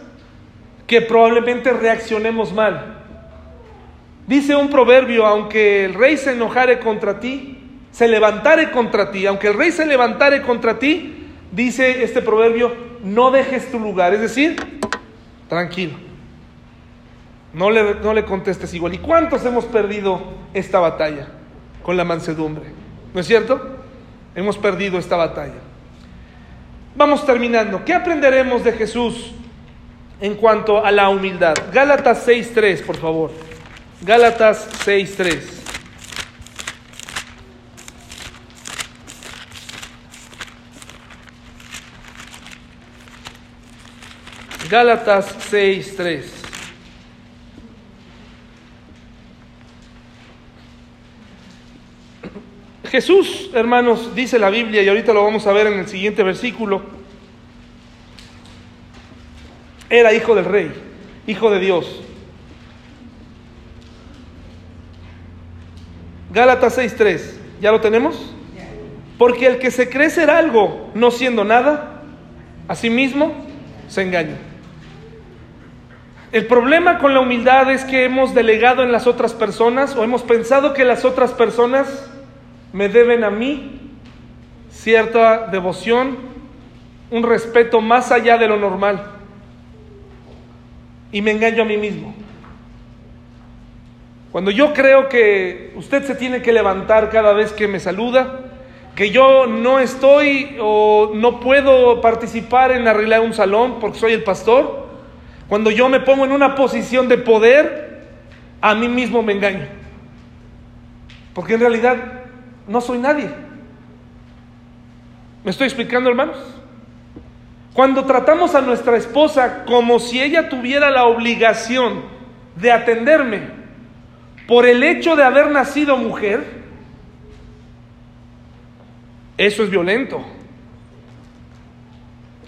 que probablemente reaccionemos mal. Dice un proverbio, aunque el rey se enojare contra ti, se levantare contra ti, aunque el rey se levantare contra ti, dice este proverbio, no dejes tu lugar, es decir, tranquilo. No le, no le contestes igual. ¿Y cuántos hemos perdido esta batalla con la mansedumbre? ¿No es cierto? Hemos perdido esta batalla. Vamos terminando. ¿Qué aprenderemos de Jesús en cuanto a la humildad? Gálatas 6.3, por favor. Gálatas 6.3. Gálatas 6.3. Jesús, hermanos, dice la Biblia, y ahorita lo vamos a ver en el siguiente versículo, era hijo del rey, hijo de Dios. Gálatas 6.3, ¿ya lo tenemos? Porque el que se cree ser algo no siendo nada, a sí mismo se engaña. El problema con la humildad es que hemos delegado en las otras personas o hemos pensado que las otras personas me deben a mí cierta devoción, un respeto más allá de lo normal. Y me engaño a mí mismo. Cuando yo creo que usted se tiene que levantar cada vez que me saluda, que yo no estoy o no puedo participar en arreglar un salón porque soy el pastor, cuando yo me pongo en una posición de poder, a mí mismo me engaño. Porque en realidad no soy nadie. ¿Me estoy explicando, hermanos? Cuando tratamos a nuestra esposa como si ella tuviera la obligación de atenderme, por el hecho de haber nacido mujer, eso es violento.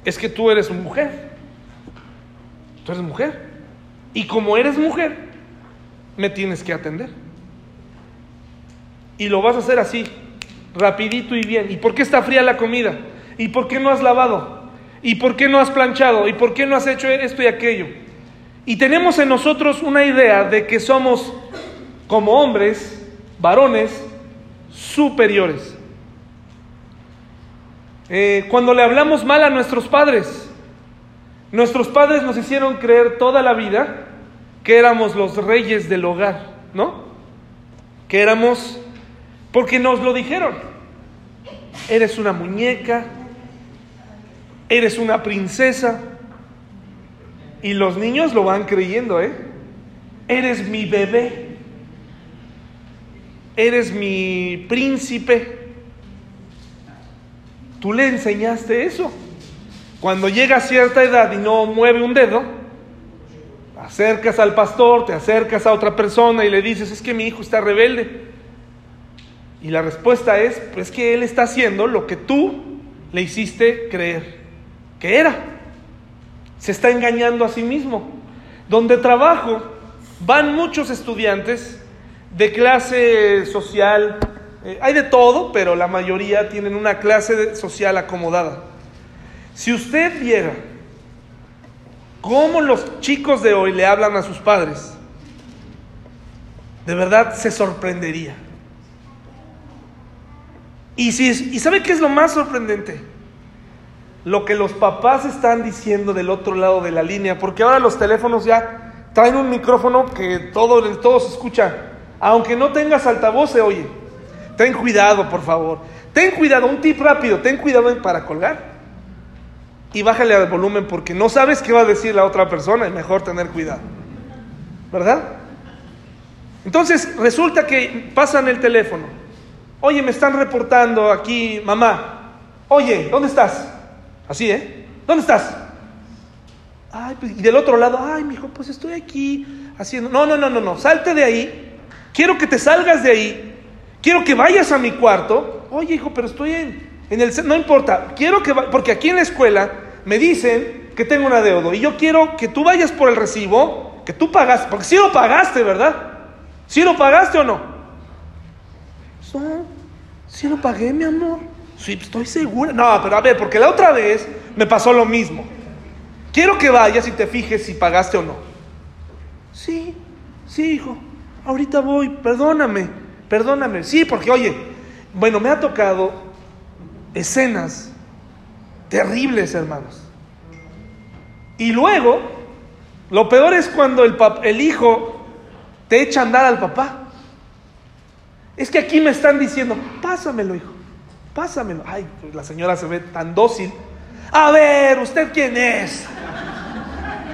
Es que tú eres mujer. Tú eres mujer. Y como eres mujer, me tienes que atender. Y lo vas a hacer así, rapidito y bien. ¿Y por qué está fría la comida? ¿Y por qué no has lavado? ¿Y por qué no has planchado? ¿Y por qué no has hecho esto y aquello? Y tenemos en nosotros una idea de que somos como hombres, varones, superiores. Eh, cuando le hablamos mal a nuestros padres, nuestros padres nos hicieron creer toda la vida que éramos los reyes del hogar, ¿no? Que éramos, porque nos lo dijeron, eres una muñeca, eres una princesa, y los niños lo van creyendo, ¿eh? Eres mi bebé, eres mi príncipe. Tú le enseñaste eso. Cuando llega a cierta edad y no mueve un dedo, acercas al pastor, te acercas a otra persona y le dices, es que mi hijo está rebelde. Y la respuesta es, pues que él está haciendo lo que tú le hiciste creer que era. Se está engañando a sí mismo. Donde trabajo, van muchos estudiantes de clase social, eh, hay de todo, pero la mayoría tienen una clase social acomodada. Si usted viera cómo los chicos de hoy le hablan a sus padres, de verdad se sorprendería. Y, si, ¿Y sabe qué es lo más sorprendente? Lo que los papás están diciendo del otro lado de la línea, porque ahora los teléfonos ya traen un micrófono que todo, todo se escucha. Aunque no tengas altavoz, se oye. Ten cuidado, por favor. Ten cuidado, un tip rápido, ten cuidado para colgar. Y bájale al volumen porque no sabes qué va a decir la otra persona, es mejor tener cuidado. ¿Verdad? Entonces resulta que pasan el teléfono. Oye, me están reportando aquí, mamá. Oye, ¿dónde estás? Así, ¿eh? ¿Dónde estás? Ay, pues, y del otro lado, ay, mi hijo, pues estoy aquí haciendo. No, no, no, no, no, salte de ahí. Quiero que te salgas de ahí Quiero que vayas a mi cuarto. Oye, hijo, pero estoy en, en el... No importa, quiero que... Porque aquí en la escuela me dicen que tengo un adeudo y yo quiero que tú vayas por el recibo, que tú pagas, porque si lo pagaste, ¿verdad? ¿Si lo pagaste o no? No, si lo pagué, mi amor. Sí, estoy segura. No, pero a ver, porque la otra vez me pasó lo mismo. Quiero que vayas y te fijes si pagaste o no. Sí, sí, hijo. Ahorita voy, perdóname. Perdóname, sí, porque oye, bueno, me ha tocado escenas terribles, hermanos. Y luego, lo peor es cuando el, el hijo te echa a andar al papá. Es que aquí me están diciendo, pásamelo, hijo, pásamelo. Ay, pues la señora se ve tan dócil. A ver, ¿usted quién es?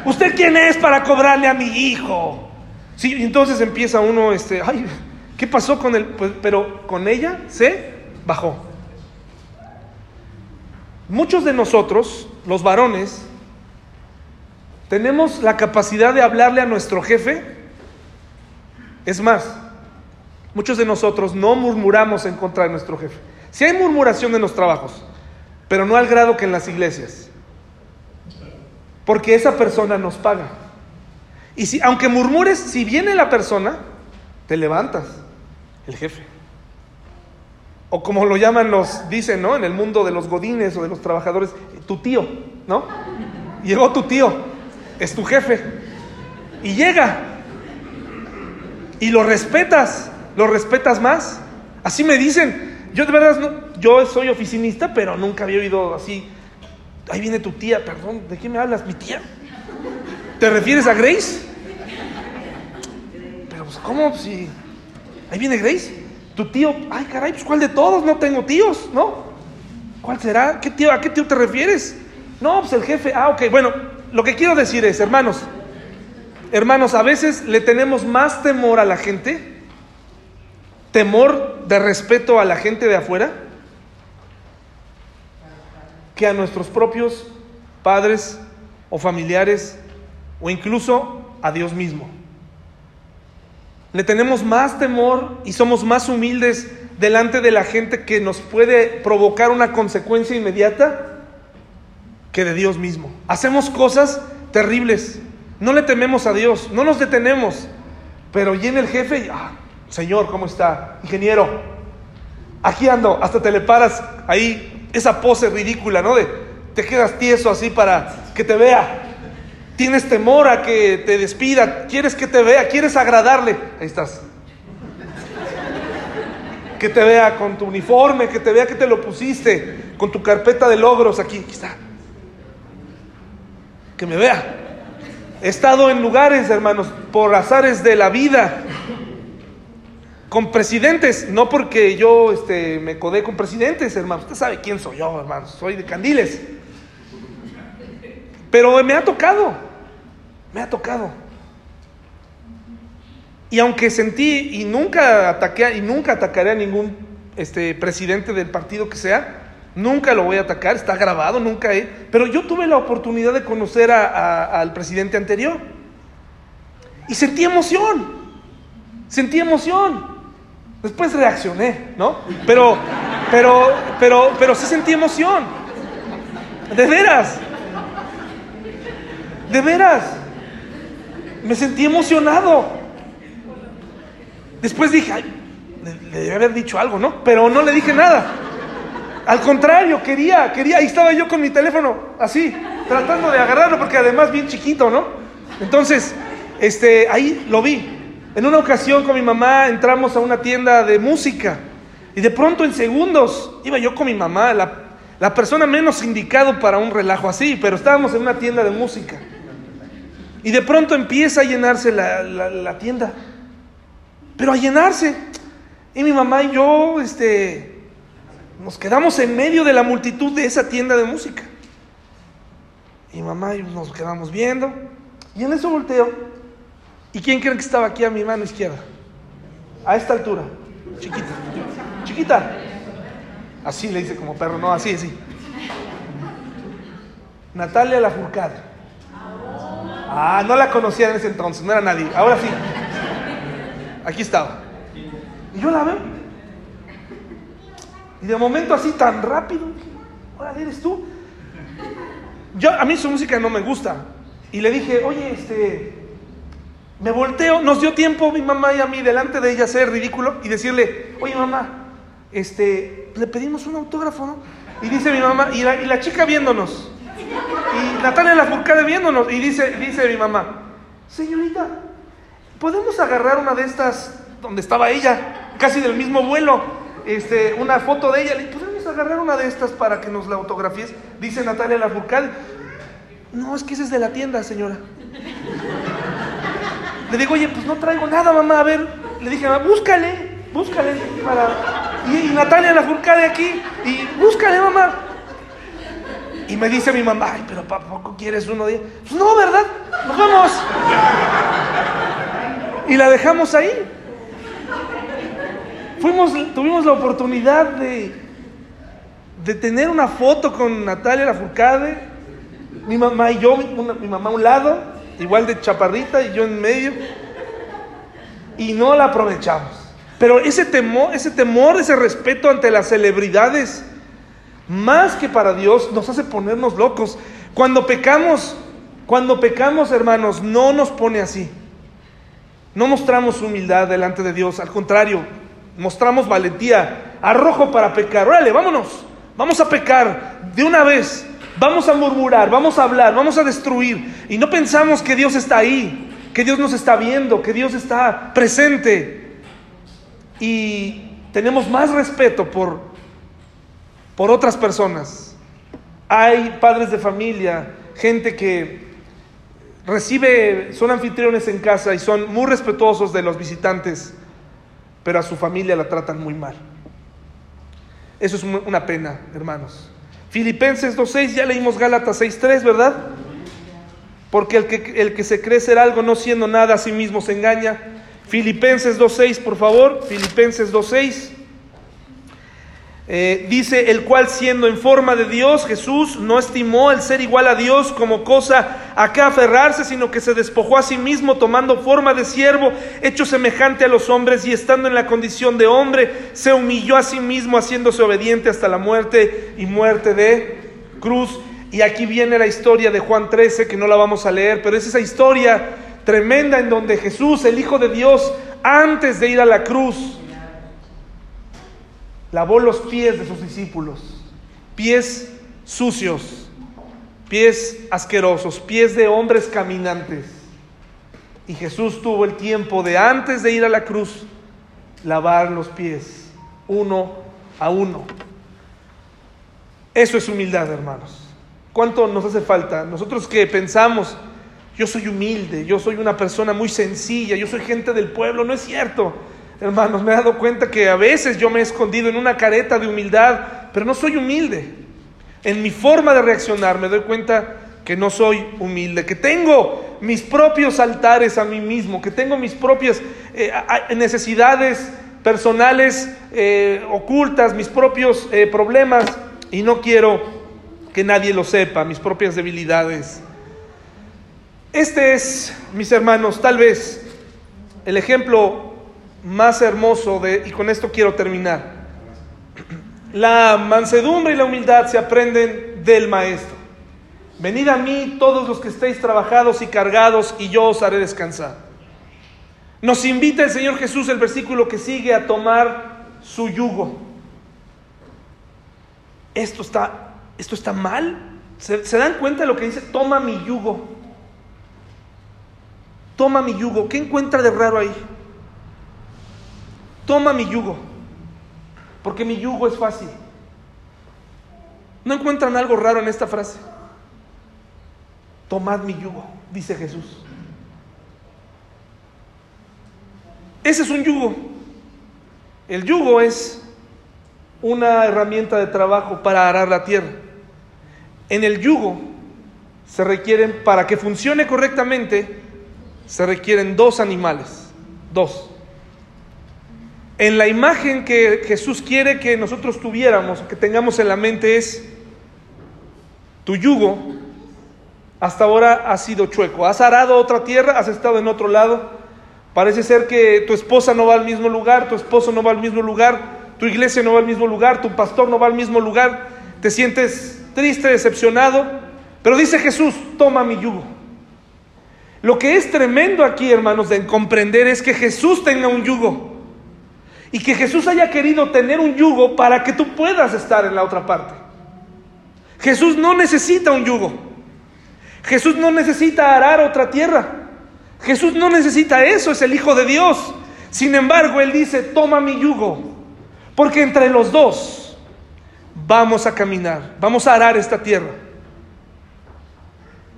¿Usted quién es para cobrarle a mi hijo? Sí, entonces empieza uno, este, ay, ¿Qué pasó con él? Pues, pero con ella se bajó. Muchos de nosotros, los varones, tenemos la capacidad de hablarle a nuestro jefe. Es más, muchos de nosotros no murmuramos en contra de nuestro jefe. Si hay murmuración en los trabajos, pero no al grado que en las iglesias. Porque esa persona nos paga. Y si, aunque murmures, si viene la persona, te levantas el jefe. O como lo llaman los, dicen, ¿no? En el mundo de los godines o de los trabajadores, tu tío, ¿no? Llegó tu tío, es tu jefe. Y llega. Y lo respetas, lo respetas más. Así me dicen. Yo de verdad, no, yo soy oficinista, pero nunca había oído así. Ahí viene tu tía, perdón, ¿de qué me hablas? ¿Mi tía? ¿Te refieres a Grace? Pero, pues, ¿cómo? Si Ahí viene Grace. Tu tío, ay caray, pues ¿cuál de todos? No tengo tíos, ¿no? ¿Cuál será? ¿Qué tío, ¿A qué tío te refieres? No, pues el jefe. Ah, ok. Bueno, lo que quiero decir es, hermanos, hermanos, a veces le tenemos más temor a la gente, temor de respeto a la gente de afuera, que a nuestros propios padres o familiares o incluso a Dios mismo. Le tenemos más temor y somos más humildes delante de la gente que nos puede provocar una consecuencia inmediata que de Dios mismo. Hacemos cosas terribles. No le tememos a Dios, no nos detenemos. Pero viene el jefe y, ah, Señor, ¿cómo está? Ingeniero, aquí ando, hasta te le paras ahí, esa pose ridícula, ¿no? De te quedas tieso así para que te vea. Tienes temor a que te despida, quieres que te vea, quieres agradarle. Ahí estás. que te vea con tu uniforme, que te vea que te lo pusiste, con tu carpeta de logros aquí, aquí está. Que me vea. He estado en lugares, hermanos, por azares de la vida, con presidentes, no porque yo este, me codé con presidentes, hermano. Usted sabe quién soy yo, hermano. Soy de Candiles. Pero me ha tocado, me ha tocado. Y aunque sentí y nunca ataqué y nunca atacaré a ningún este, presidente del partido que sea, nunca lo voy a atacar, está grabado, nunca he. Pero yo tuve la oportunidad de conocer al presidente anterior y sentí emoción, sentí emoción. Después reaccioné, ¿no? Pero, pero, pero, pero sí sentí emoción. De veras. De veras. Me sentí emocionado. Después dije, ay, le, debe haber dicho algo, ¿no? Pero no le dije nada. Al contrario, quería, quería, ahí estaba yo con mi teléfono, así, tratando de agarrarlo, porque además bien chiquito, ¿no? Entonces, este, ahí lo vi. En una ocasión con mi mamá entramos a una tienda de música y de pronto en segundos iba yo con mi mamá, la, la persona menos indicado para un relajo así, pero estábamos en una tienda de música. Y de pronto empieza a llenarse la, la, la tienda pero a llenarse. Y mi mamá y yo, este, nos quedamos en medio de la multitud de esa tienda de música. Y mamá y nos quedamos viendo. Y en eso volteo. ¿Y quién creen que estaba aquí a mi mano izquierda? A esta altura. Chiquita. Chiquita. Así le dice como perro, no, así, así. Natalia Lafourcade. Ah, no la conocía en ese entonces, no era nadie. Ahora sí. Aquí estaba. Y yo la veo. Y de momento así tan rápido, ahora eres tú. Yo, a mí su música no me gusta. Y le dije, oye, este, me volteo, nos dio tiempo mi mamá y a mí delante de ella ser ridículo y decirle, oye mamá, este, le pedimos un autógrafo, ¿no? Y dice mi mamá, y la, chica viéndonos. Y Natalia la Furcade viéndonos. Y dice, dice mi mamá, señorita, podemos agarrar una de estas donde estaba ella, casi del mismo vuelo, este, una foto de ella. Le podemos agarrar una de estas para que nos la autografíes. Dice Natalia Lafourcade. No, es que ese es de la tienda, señora. Le digo, oye, pues no traigo nada, mamá. A ver, le dije, búscale, búscale para. Y, Natalia Lafourcade aquí, y búscale, mamá. Y me dice mi mamá, ay, pero ¿para poco quieres uno de Pues no, ¿verdad? Nos vamos y la dejamos ahí. Fuimos, tuvimos la oportunidad de, de tener una foto con Natalia Lafourcade, mi mamá y yo, mi mamá a un lado, igual de chaparrita y yo en medio, y no la aprovechamos. Pero ese temor, ese temor, ese respeto ante las celebridades, más que para Dios, nos hace ponernos locos. Cuando pecamos, cuando pecamos, hermanos, no nos pone así. No mostramos humildad delante de Dios, al contrario, mostramos valentía, arrojo para pecar. Órale, vámonos, vamos a pecar de una vez, vamos a murmurar, vamos a hablar, vamos a destruir. Y no pensamos que Dios está ahí, que Dios nos está viendo, que Dios está presente. Y tenemos más respeto por, por otras personas. Hay padres de familia, gente que recibe, son anfitriones en casa y son muy respetuosos de los visitantes, pero a su familia la tratan muy mal. Eso es una pena, hermanos. Filipenses 2.6, ya leímos Gálatas 6.3, ¿verdad? Porque el que, el que se cree ser algo no siendo nada a sí mismo se engaña. Filipenses 2.6, por favor. Filipenses 2.6. Eh, dice, el cual siendo en forma de Dios, Jesús no estimó el ser igual a Dios como cosa a que aferrarse, sino que se despojó a sí mismo tomando forma de siervo, hecho semejante a los hombres y estando en la condición de hombre, se humilló a sí mismo haciéndose obediente hasta la muerte y muerte de cruz. Y aquí viene la historia de Juan 13, que no la vamos a leer, pero es esa historia tremenda en donde Jesús, el Hijo de Dios, antes de ir a la cruz, lavó los pies de sus discípulos, pies sucios, pies asquerosos, pies de hombres caminantes. Y Jesús tuvo el tiempo de antes de ir a la cruz, lavar los pies uno a uno. Eso es humildad, hermanos. ¿Cuánto nos hace falta? Nosotros que pensamos, yo soy humilde, yo soy una persona muy sencilla, yo soy gente del pueblo, no es cierto. Hermanos, me he dado cuenta que a veces yo me he escondido en una careta de humildad, pero no soy humilde. En mi forma de reaccionar me doy cuenta que no soy humilde, que tengo mis propios altares a mí mismo, que tengo mis propias eh, necesidades personales eh, ocultas, mis propios eh, problemas, y no quiero que nadie lo sepa, mis propias debilidades. Este es, mis hermanos, tal vez el ejemplo más hermoso de, y con esto quiero terminar. La mansedumbre y la humildad se aprenden del Maestro. Venid a mí todos los que estéis trabajados y cargados y yo os haré descansar. Nos invita el Señor Jesús, el versículo que sigue, a tomar su yugo. Esto está, esto está mal. ¿Se, ¿Se, dan cuenta de lo que dice? Toma mi yugo. Toma mi yugo. ¿Qué encuentra de raro ahí? Toma mi yugo. Porque mi yugo es fácil. ¿No encuentran algo raro en esta frase? Tomad mi yugo, dice Jesús. Ese es un yugo. El yugo es una herramienta de trabajo para arar la tierra. En el yugo se requieren, para que funcione correctamente, se requieren dos animales, dos. En la imagen que Jesús quiere que nosotros tuviéramos, que tengamos en la mente es, tu yugo hasta ahora ha sido chueco. Has arado otra tierra, has estado en otro lado. Parece ser que tu esposa no va al mismo lugar, tu esposo no va al mismo lugar, tu iglesia no va al mismo lugar, tu pastor no va al mismo lugar. Te sientes triste, decepcionado. Pero dice Jesús, toma mi yugo. Lo que es tremendo aquí, hermanos, de comprender es que Jesús tenga un yugo. Y que Jesús haya querido tener un yugo para que tú puedas estar en la otra parte. Jesús no necesita un yugo. Jesús no necesita arar otra tierra. Jesús no necesita eso, es el Hijo de Dios. Sin embargo, Él dice, toma mi yugo, porque entre los dos vamos a caminar, vamos a arar esta tierra.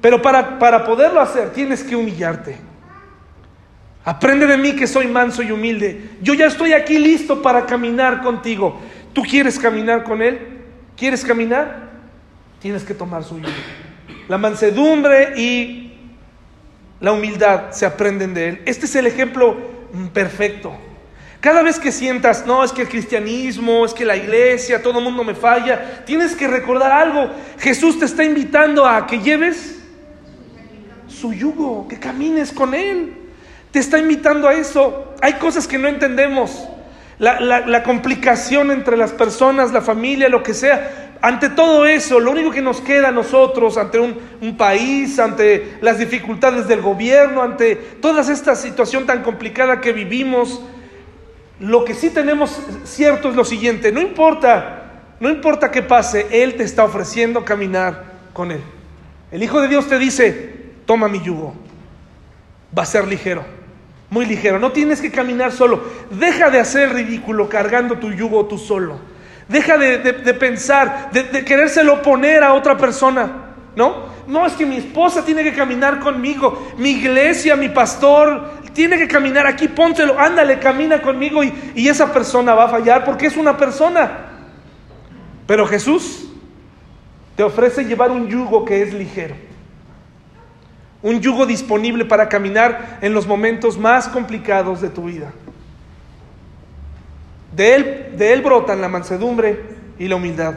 Pero para, para poderlo hacer tienes que humillarte. Aprende de mí que soy manso y humilde. Yo ya estoy aquí listo para caminar contigo. ¿Tú quieres caminar con Él? ¿Quieres caminar? Tienes que tomar su yugo. La mansedumbre y la humildad se aprenden de Él. Este es el ejemplo perfecto. Cada vez que sientas, no, es que el cristianismo, es que la iglesia, todo el mundo me falla, tienes que recordar algo. Jesús te está invitando a que lleves su yugo, que camines con Él. Te está invitando a eso. Hay cosas que no entendemos. La, complicación entre las personas, la familia, lo que sea. Ante todo eso, lo único que nos queda a nosotros, ante un, un, país, ante las dificultades del gobierno, ante toda esta situación tan complicada que vivimos, lo que sí tenemos cierto es lo siguiente, no importa, no importa qué pase, Él te está ofreciendo caminar con Él. El Hijo de Dios te dice, toma mi yugo, va a ser ligero muy ligero. No tienes que caminar solo. Deja de hacer ridículo cargando tu yugo tú solo. Deja de, de, de pensar, de, de, querérselo poner a otra persona. ¿No? No, es que mi esposa tiene que caminar conmigo. Mi iglesia, mi pastor, tiene que caminar aquí. Póntelo, ándale, camina conmigo y, y esa persona va a fallar porque es una persona. Pero Jesús te ofrece llevar un yugo que es ligero un yugo disponible para caminar en los momentos más complicados de tu vida. De él, brotan la mansedumbre y la humildad.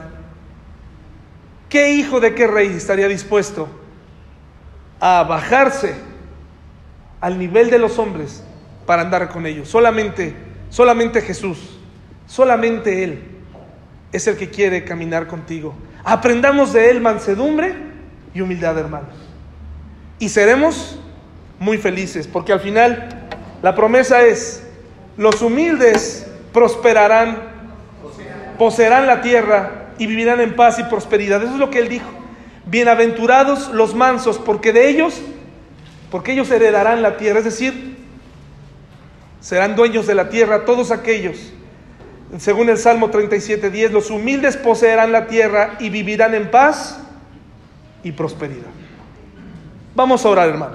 ¿Qué hijo de qué rey estaría dispuesto a bajarse al nivel de los hombres para andar con ellos? Solamente, solamente Jesús, solamente Él es el que quiere caminar contigo. Aprendamos de Él mansedumbre y humildad, hermanos y seremos muy felices, porque al final la promesa es, los humildes prosperarán, poseerán la tierra y vivirán en paz y prosperidad. Eso es lo que él dijo. Bienaventurados los mansos, porque de ellos, porque ellos heredarán la tierra, es decir, serán dueños de la tierra todos aquellos según el Salmo 37.10, los humildes poseerán la tierra y vivirán en paz y prosperidad. Vamos a orar, hermanos.